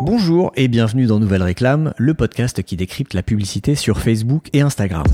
Bonjour et bienvenue dans Nouvelle Réclame, le podcast qui décrypte la publicité sur Facebook et Instagram.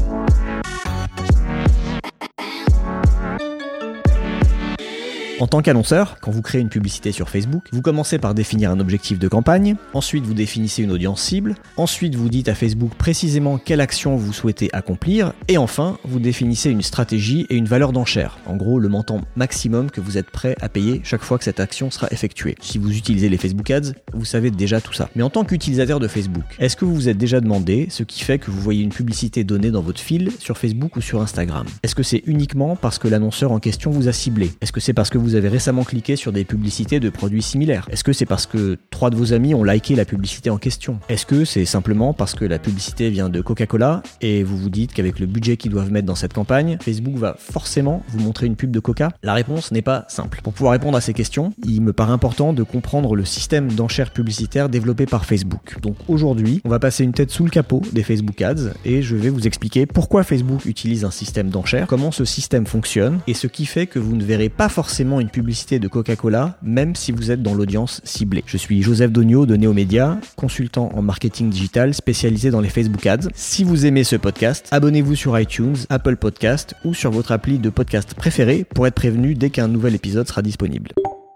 En tant qu'annonceur, quand vous créez une publicité sur Facebook, vous commencez par définir un objectif de campagne, ensuite vous définissez une audience cible, ensuite vous dites à Facebook précisément quelle action vous souhaitez accomplir, et enfin vous définissez une stratégie et une valeur d'enchère, en gros le montant maximum que vous êtes prêt à payer chaque fois que cette action sera effectuée. Si vous utilisez les Facebook Ads, vous savez déjà tout ça. Mais en tant qu'utilisateur de Facebook, est-ce que vous vous êtes déjà demandé ce qui fait que vous voyez une publicité donnée dans votre fil sur Facebook ou sur Instagram? Est-ce que c'est uniquement parce que l'annonceur en question vous a ciblé? Est-ce que c'est parce que vous avez récemment cliqué sur des publicités de produits similaires Est-ce que c'est parce que trois de vos amis ont liké la publicité en question? Est-ce que c'est simplement parce que la publicité vient de Coca-Cola et vous vous dites qu'avec le budget qu'ils doivent mettre dans cette campagne, Facebook va forcément vous montrer une pub de Coca? La réponse n'est pas simple. Pour pouvoir répondre à ces questions, il me paraît important de comprendre le système d'enchères publicitaires développé par Facebook. Donc aujourd'hui, on va passer une tête sous le capot des Facebook Ads et je vais vous expliquer pourquoi Facebook utilise un système d'enchères, comment ce système fonctionne et ce qui fait que vous ne verrez pas forcément une publicité de Coca-Cola, même si vous êtes dans l'audience ciblée. Je suis Joseph Dogno de Neomédia, consultant en marketing digital spécialisé dans les Facebook Ads. Si vous aimez ce podcast, abonnez-vous sur iTunes, Apple Podcast ou sur votre appli de podcast préféré pour être prévenu dès qu'un nouvel épisode sera disponible.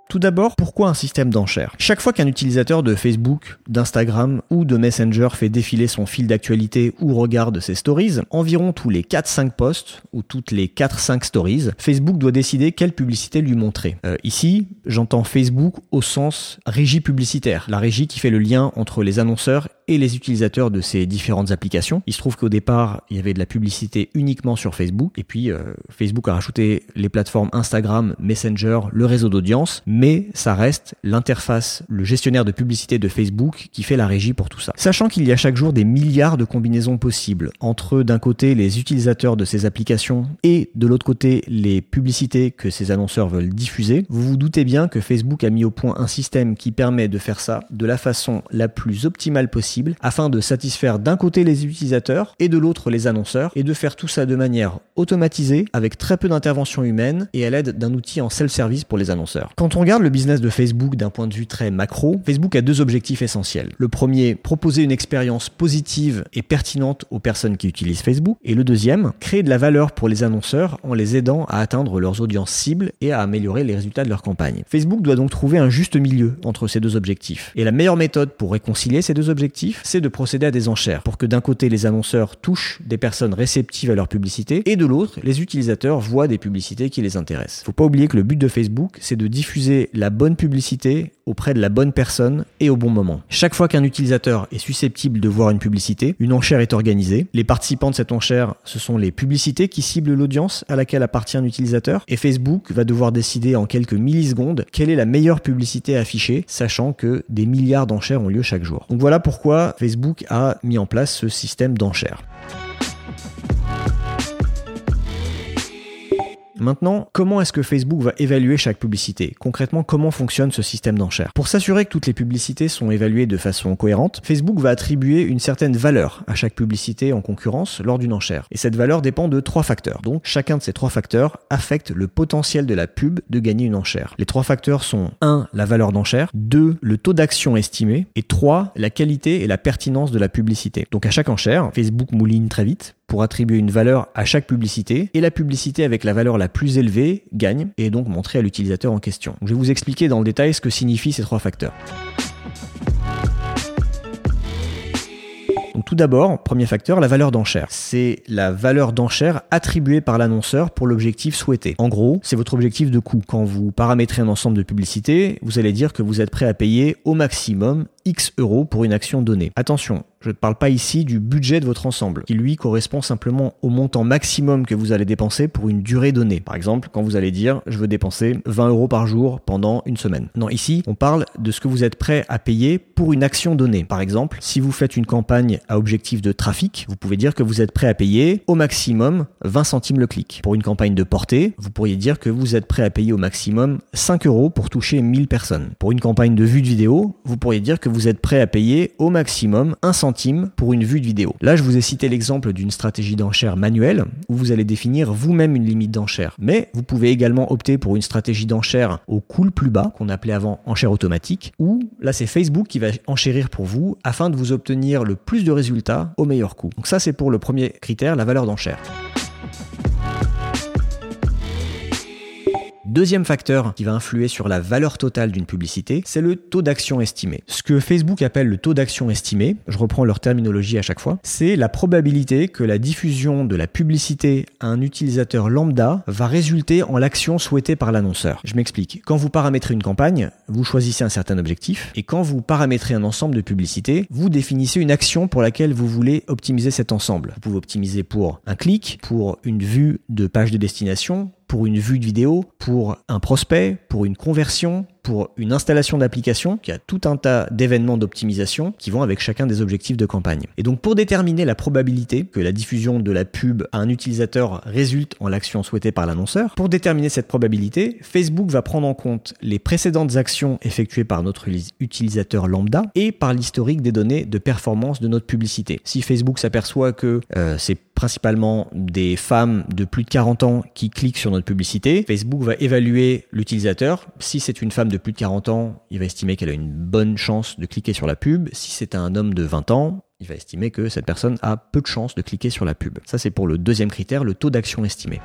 Tout d'abord, pourquoi un système d'enchères? Chaque fois qu'un utilisateur de Facebook, d'Instagram ou de Messenger fait défiler son fil d'actualité ou regarde ses stories, environ tous les 4-5 posts ou toutes les 4-5 stories, Facebook doit décider quelle publicité lui montrer. Euh, ici, j'entends Facebook au sens régie publicitaire, la régie qui fait le lien entre les annonceurs et les utilisateurs de ces différentes applications. Il se trouve qu'au départ, il y avait de la publicité uniquement sur Facebook, et puis euh, Facebook a rajouté les plateformes Instagram, Messenger, le réseau d'audience, mais ça reste l'interface, le gestionnaire de publicité de Facebook qui fait la régie pour tout ça. Sachant qu'il y a chaque jour des milliards de combinaisons possibles entre d'un côté les utilisateurs de ces applications et de l'autre côté les publicités que ces annonceurs veulent diffuser, vous vous doutez bien que Facebook a mis au point un système qui permet de faire ça de la façon la plus optimale possible afin de satisfaire d'un côté les utilisateurs et de l'autre les annonceurs et de faire tout ça de manière automatisée avec très peu d'intervention humaine et à l'aide d'un outil en self-service pour les annonceurs. Quand on regarde le business de Facebook d'un point de vue très macro, Facebook a deux objectifs essentiels. Le premier, proposer une expérience positive et pertinente aux personnes qui utilisent Facebook. Et le deuxième, créer de la valeur pour les annonceurs en les aidant à atteindre leurs audiences cibles et à améliorer les résultats de leur campagne. Facebook doit donc trouver un juste milieu entre ces deux objectifs. Et la meilleure méthode pour réconcilier ces deux objectifs, c'est de procéder à des enchères pour que d'un côté les annonceurs touchent des personnes réceptives à leur publicité et de l'autre les utilisateurs voient des publicités qui les intéressent. Faut pas oublier que le but de Facebook, c'est de diffuser la bonne publicité auprès de la bonne personne et au bon moment. Chaque fois qu'un utilisateur est susceptible de voir une publicité, une enchère est organisée. Les participants de cette enchère, ce sont les publicités qui ciblent l'audience à laquelle appartient l'utilisateur et Facebook va devoir décider en quelques millisecondes quelle est la meilleure publicité affichée, sachant que des milliards d'enchères ont lieu chaque jour. Donc voilà pourquoi Facebook a mis en place ce système d'enchères? Maintenant, comment est-ce que Facebook va évaluer chaque publicité? Concrètement, comment fonctionne ce système d'enchères? Pour s'assurer que toutes les publicités sont évaluées de façon cohérente, Facebook va attribuer une certaine valeur à chaque publicité en concurrence lors d'une enchère. Et cette valeur dépend de trois facteurs. Donc, chacun de ces trois facteurs affecte le potentiel de la pub de gagner une enchère. Les trois facteurs sont 1. la valeur d'enchère, 2. le taux d'action estimé et 3. la qualité et la pertinence de la publicité. Donc à chaque enchère, Facebook mouline très vite pour attribuer une valeur à chaque publicité et la publicité avec la valeur la plus élevée gagne et est donc montrée à l'utilisateur en question. Je vais vous expliquer dans le détail ce que signifient ces trois facteurs. tout d'abord, premier facteur, la valeur d'enchère. C'est la valeur d'enchère attribuée par l'annonceur pour l'objectif souhaité. En gros, c'est votre objectif de coût. Quand vous paramétrez un ensemble de publicités, vous allez dire que vous êtes prêt à payer au maximum X euros pour une action donnée. Attention, je ne parle pas ici du budget de votre ensemble, qui lui correspond simplement au montant maximum que vous allez dépenser pour une durée donnée. Par exemple, quand vous allez dire je veux dépenser 20 euros par jour pendant une semaine. Non, ici, on parle de ce que vous êtes prêt à payer pour une action donnée. Par exemple, si vous faites une campagne à objectif de trafic, vous pouvez dire que vous êtes prêt à payer au maximum 20 centimes le clic. Pour une campagne de portée, vous pourriez dire que vous êtes prêt à payer au maximum 5 euros pour toucher 1000 personnes. Pour une campagne de vue de vidéo, vous pourriez dire que vous êtes prêt à payer au maximum 1 centime pour une vue de vidéo. Là, je vous ai cité l'exemple d'une stratégie d'enchère manuelle où vous allez définir vous-même une limite d'enchère. Mais vous pouvez également opter pour une stratégie d'enchère au coût le plus bas qu'on appelait avant enchère automatique où là c'est Facebook qui va enchérir pour vous afin de vous obtenir le plus de résultats au meilleur coût. Donc ça c'est pour le premier critère, la valeur d'enchère. Deuxième facteur qui va influer sur la valeur totale d'une publicité, c'est le taux d'action estimé. Ce que Facebook appelle le taux d'action estimé, je reprends leur terminologie à chaque fois, c'est la probabilité que la diffusion de la publicité à un utilisateur lambda va résulter en l'action souhaitée par l'annonceur. Je m'explique. Quand vous paramétrez une campagne, vous choisissez un certain objectif, et quand vous paramétrez un ensemble de publicités, vous définissez une action pour laquelle vous voulez optimiser cet ensemble. Vous pouvez optimiser pour un clic, pour une vue de page de destination, pour une vue de vidéo, pour un prospect, pour une conversion, pour une installation d'application qui a tout un tas d'événements d'optimisation qui vont avec chacun des objectifs de campagne. Et donc pour déterminer la probabilité que la diffusion de la pub à un utilisateur résulte en l'action souhaitée par l'annonceur, pour déterminer cette probabilité, Facebook va prendre en compte les précédentes actions effectuées par notre utilisateur lambda et par l'historique des données de performance de notre publicité. Si Facebook s'aperçoit que euh, c'est principalement des femmes de plus de 40 ans qui cliquent sur notre publicité, Facebook va évaluer l'utilisateur. Si c'est une femme de plus de 40 ans, il va estimer qu'elle a une bonne chance de cliquer sur la pub. Si c'est un homme de 20 ans, il va estimer que cette personne a peu de chances de cliquer sur la pub. Ça, c'est pour le deuxième critère, le taux d'action estimé.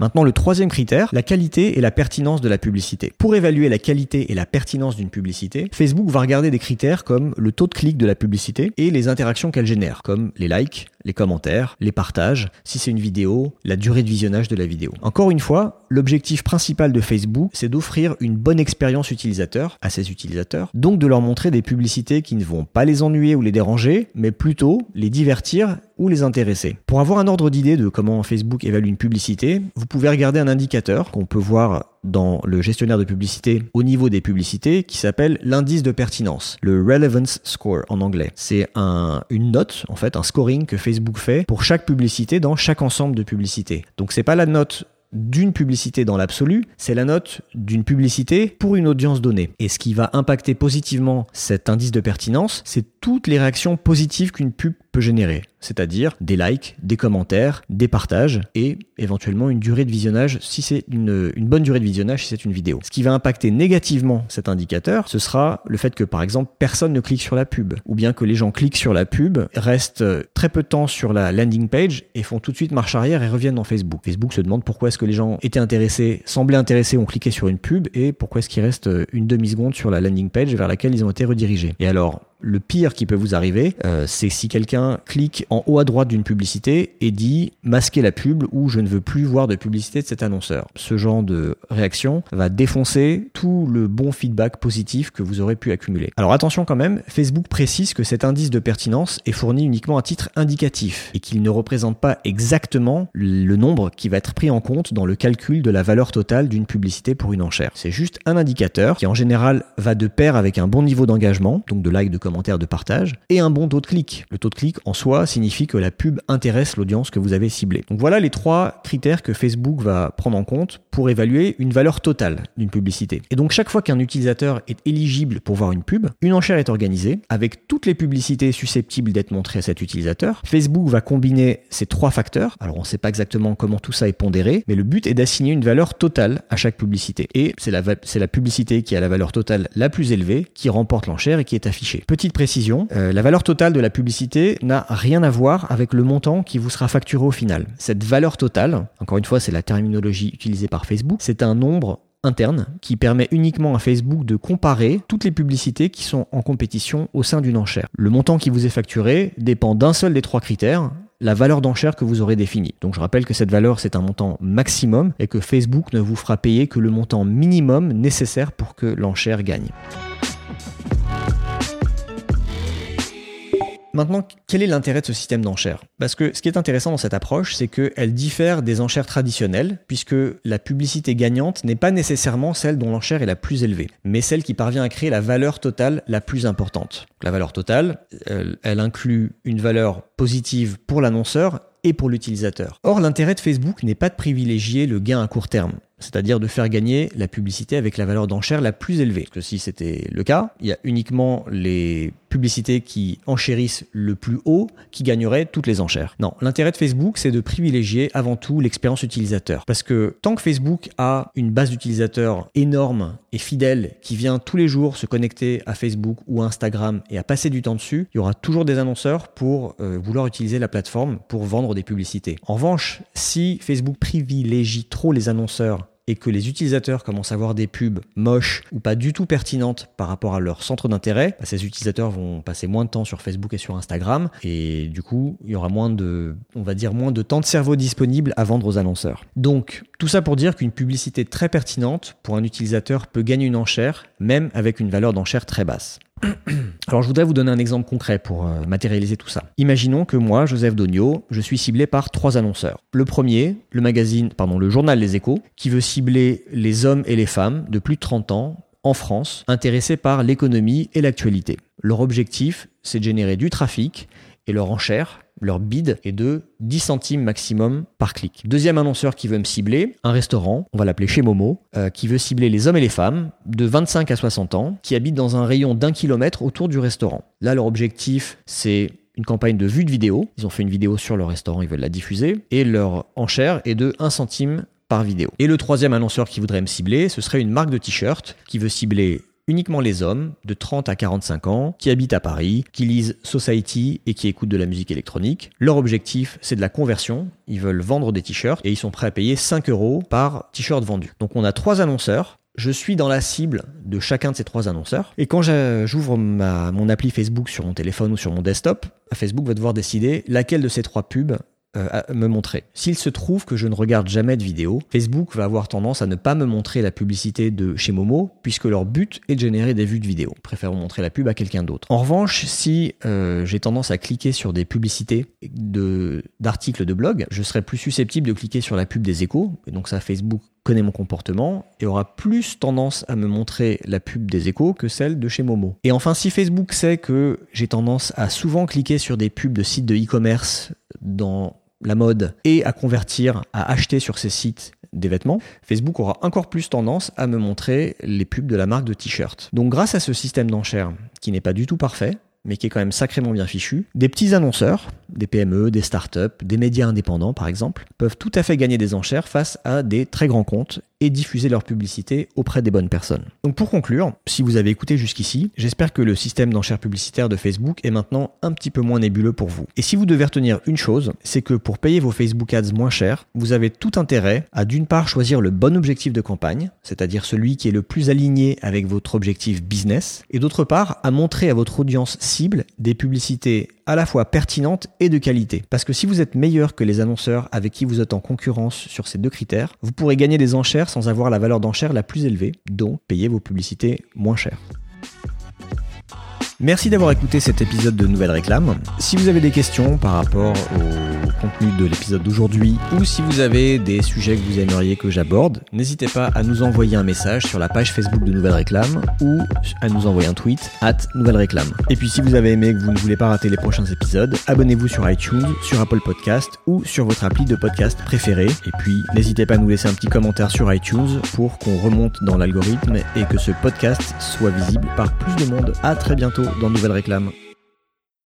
Maintenant, le troisième critère, la qualité et la pertinence de la publicité. Pour évaluer la qualité et la pertinence d'une publicité, Facebook va regarder des critères comme le taux de clic de la publicité et les interactions qu'elle génère, comme les likes, les commentaires, les partages, si c'est une vidéo, la durée de visionnage de la vidéo. Encore une fois, l'objectif principal de Facebook, c'est d'offrir une bonne expérience utilisateur à ses utilisateurs, donc de leur montrer des publicités qui ne vont pas les ennuyer ou les déranger, mais plutôt les divertir ou les intéresser. Pour avoir un ordre d'idée de comment Facebook évalue une publicité, vous pouvez regarder un indicateur qu'on peut voir dans le gestionnaire de publicité au niveau des publicités qui s'appelle l'indice de pertinence, le relevance score en anglais. C'est un, une note, en fait, un scoring que Facebook fait pour chaque publicité dans chaque ensemble de publicités. Donc c'est pas la note d'une publicité dans l'absolu, c'est la note d'une publicité pour une audience donnée. Et ce qui va impacter positivement cet indice de pertinence, c'est toutes les réactions positives qu'une pub générer c'est-à-dire des likes, des commentaires, des partages et éventuellement une durée de visionnage si c'est une, bonne durée de visionnage si c'est une vidéo. Ce qui va impacter négativement cet indicateur, ce sera le fait que par exemple personne ne clique sur la pub ou bien que les gens cliquent sur la pub, restent très peu de temps sur la landing page et font tout de suite marche arrière et reviennent dans Facebook. Facebook se demande pourquoi est-ce que les gens étaient intéressés, semblaient intéressés, ont cliqué sur une pub et pourquoi est-ce qu'ils restent une demi-seconde sur la landing page vers laquelle ils ont été redirigés. Et alors, le pire qui peut vous arriver, euh, c'est si quelqu'un clique en haut à droite d'une publicité et dit masquer la pub ou je ne veux plus voir de publicité de cet annonceur. Ce genre de réaction va défoncer tout le bon feedback positif que vous aurez pu accumuler. Alors attention quand même, Facebook précise que cet indice de pertinence est fourni uniquement à titre indicatif et qu'il ne représente pas exactement le nombre qui va être pris en compte dans le calcul de la valeur totale d'une publicité pour une enchère. C'est juste un indicateur qui en général va de pair avec un bon niveau d'engagement, donc de like, de de partage, et un bon taux de clic. Le taux de clic en soi signifie que la pub intéresse l'audience que vous avez ciblée. Donc voilà les trois critères que Facebook va prendre en compte pour évaluer une valeur totale d'une publicité. Et donc chaque fois qu'un utilisateur est éligible pour voir une pub, une enchère est organisée avec toutes les publicités susceptibles d'être montrées à cet utilisateur. Facebook va combiner ces trois facteurs. Alors on ne sait pas exactement comment tout ça est pondéré, mais le but est d'assigner une valeur totale à chaque publicité. Et c'est la, c'est la publicité qui a la valeur totale la plus élevée qui remporte l'enchère et qui est affichée. Petite précision, euh, la valeur totale de la publicité n'a rien à voir avec le montant qui vous sera facturé au final. Cette valeur totale, encore une fois c'est la terminologie utilisée par Facebook, c'est un nombre interne qui permet uniquement à Facebook de comparer toutes les publicités qui sont en compétition au sein d'une enchère. Le montant qui vous est facturé dépend d'un seul des trois critères, la valeur d'enchère que vous aurez définie. Donc je rappelle que cette valeur c'est un montant maximum et que Facebook ne vous fera payer que le montant minimum nécessaire pour que l'enchère gagne. Maintenant, quel est l'intérêt de ce système d'enchères? Parce que ce qui est intéressant dans cette approche, c'est qu'elle diffère des enchères traditionnelles, puisque la publicité gagnante n'est pas nécessairement celle dont l'enchère est la plus élevée, mais celle qui parvient à créer la valeur totale la plus importante. La valeur totale, elle, inclut une valeur positive pour l'annonceur et pour l'utilisateur. Or, l'intérêt de Facebook n'est pas de privilégier le gain à court terme c'est-à-dire de faire gagner la publicité avec la valeur d'enchère la plus élevée. Parce que si c'était le cas, il y a uniquement les publicités qui enchérissent le plus haut qui gagneraient toutes les enchères. Non, l'intérêt de Facebook, c'est de privilégier avant tout l'expérience utilisateur. Parce que tant que Facebook a une base d'utilisateurs énorme et fidèle qui vient tous les jours se connecter à Facebook ou Instagram et à passer du temps dessus, il y aura toujours des annonceurs pour euh, vouloir utiliser la plateforme pour vendre des publicités. En revanche, si Facebook privilégie trop les annonceurs et que les utilisateurs commencent à voir des pubs moches ou pas du tout pertinentes par rapport à leur centre d'intérêt, bah, ces utilisateurs vont passer moins de temps sur Facebook et sur Instagram et du coup, il y aura moins de, on va dire, moins de temps de cerveau disponible à vendre aux annonceurs. Donc, tout ça pour dire qu'une publicité très pertinente pour un utilisateur peut gagner une enchère, même avec une valeur d'enchère très basse. Alors je voudrais vous donner un exemple concret pour euh, matérialiser tout ça. Imaginons que moi, Joseph Dogno, je suis ciblé par trois annonceurs. Le premier, le magazine, pardon, le journal Les Échos, qui veut cibler les hommes et les femmes de plus de 30 ans en France intéressés par l'économie et l'actualité. Leur objectif, c'est de générer du trafic et leur enchère, leur bid est de 10 centimes maximum par clic. Deuxième annonceur qui veut me cibler, un restaurant, on va l'appeler chez Momo, euh, qui veut cibler les hommes et les femmes de 25 à 60 ans qui habitent dans un rayon d'un kilomètre autour du restaurant. Là, leur objectif, c'est une campagne de vue de vidéo. Ils ont fait une vidéo sur le restaurant, ils veulent la diffuser. Et leur enchère est de 1 centime par vidéo. Et le troisième annonceur qui voudrait me cibler, ce serait une marque de t-shirt qui veut cibler uniquement les hommes de 30 à 45 ans qui habitent à Paris, qui lisent Society et qui écoutent de la musique électronique. Leur objectif, c'est de la conversion. Ils veulent vendre des t-shirts et ils sont prêts à payer 5 euros par t-shirt vendu. Donc on a trois annonceurs je suis dans la cible de chacun de ces trois annonceurs. Et quand j'ouvre mon appli Facebook sur mon téléphone ou sur mon desktop, Facebook va devoir décider laquelle de ces trois pubs euh, me montrer. S'il se trouve que je ne regarde jamais de vidéo, Facebook va avoir tendance à ne pas me montrer la publicité de chez Momo, puisque leur but est de générer des vues de vidéo. Préfère montrer la pub à quelqu'un d'autre. En revanche, si euh, j'ai tendance à cliquer sur des publicités d'articles de, blog, je serai plus susceptible de cliquer sur la pub des échos, et donc ça Facebook connaît mon comportement et aura plus tendance à me montrer la pub des échos que celle de chez Momo. Et enfin, si Facebook sait que j'ai tendance à souvent cliquer sur des pubs de sites de e-commerce dans la mode et à convertir, à acheter sur ces sites des vêtements, Facebook aura encore plus tendance à me montrer les pubs de la marque de t-shirt. Donc grâce à ce système d'enchères qui n'est pas du tout parfait, mais qui est quand même sacrément bien fichu, des petits annonceurs, des PME, des startups, des médias indépendants par exemple, peuvent tout à fait gagner des enchères face à des très grands comptes et diffuser leur publicité auprès des bonnes personnes. Donc pour conclure, si vous avez écouté jusqu'ici, j'espère que le système d'enchères publicitaires de Facebook est maintenant un petit peu moins nébuleux pour vous. Et si vous devez retenir une chose, c'est que pour payer vos Facebook Ads moins cher, vous avez tout intérêt à d'une part choisir le bon objectif de campagne, c'est-à-dire celui qui est le plus aligné avec votre objectif business, et d'autre part à montrer à votre audience cible des publicités à la fois pertinentes et de qualité. Parce que si vous êtes meilleur que les annonceurs avec qui vous êtes en concurrence sur ces deux critères, vous pourrez gagner des enchères sans avoir la valeur d'enchère la plus élevée, donc payer vos publicités moins chères. Merci d'avoir écouté cet épisode de Nouvelles Réclames. Si vous avez des questions par rapport au contenu de l'épisode d'aujourd'hui ou si vous avez des sujets que vous aimeriez que j'aborde, n'hésitez pas à nous envoyer un message sur la page Facebook de Nouvelles Réclames ou à nous envoyer un tweet at Nouvelles Réclames. Et puis si vous avez aimé et que vous ne voulez pas rater les prochains épisodes, abonnez-vous sur iTunes, sur Apple Podcast ou sur votre appli de podcast préféré. Et puis n'hésitez pas à nous laisser un petit commentaire sur iTunes pour qu'on remonte dans l'algorithme et que ce podcast soit visible par plus de monde. À très bientôt dans Nouvelle Réclame.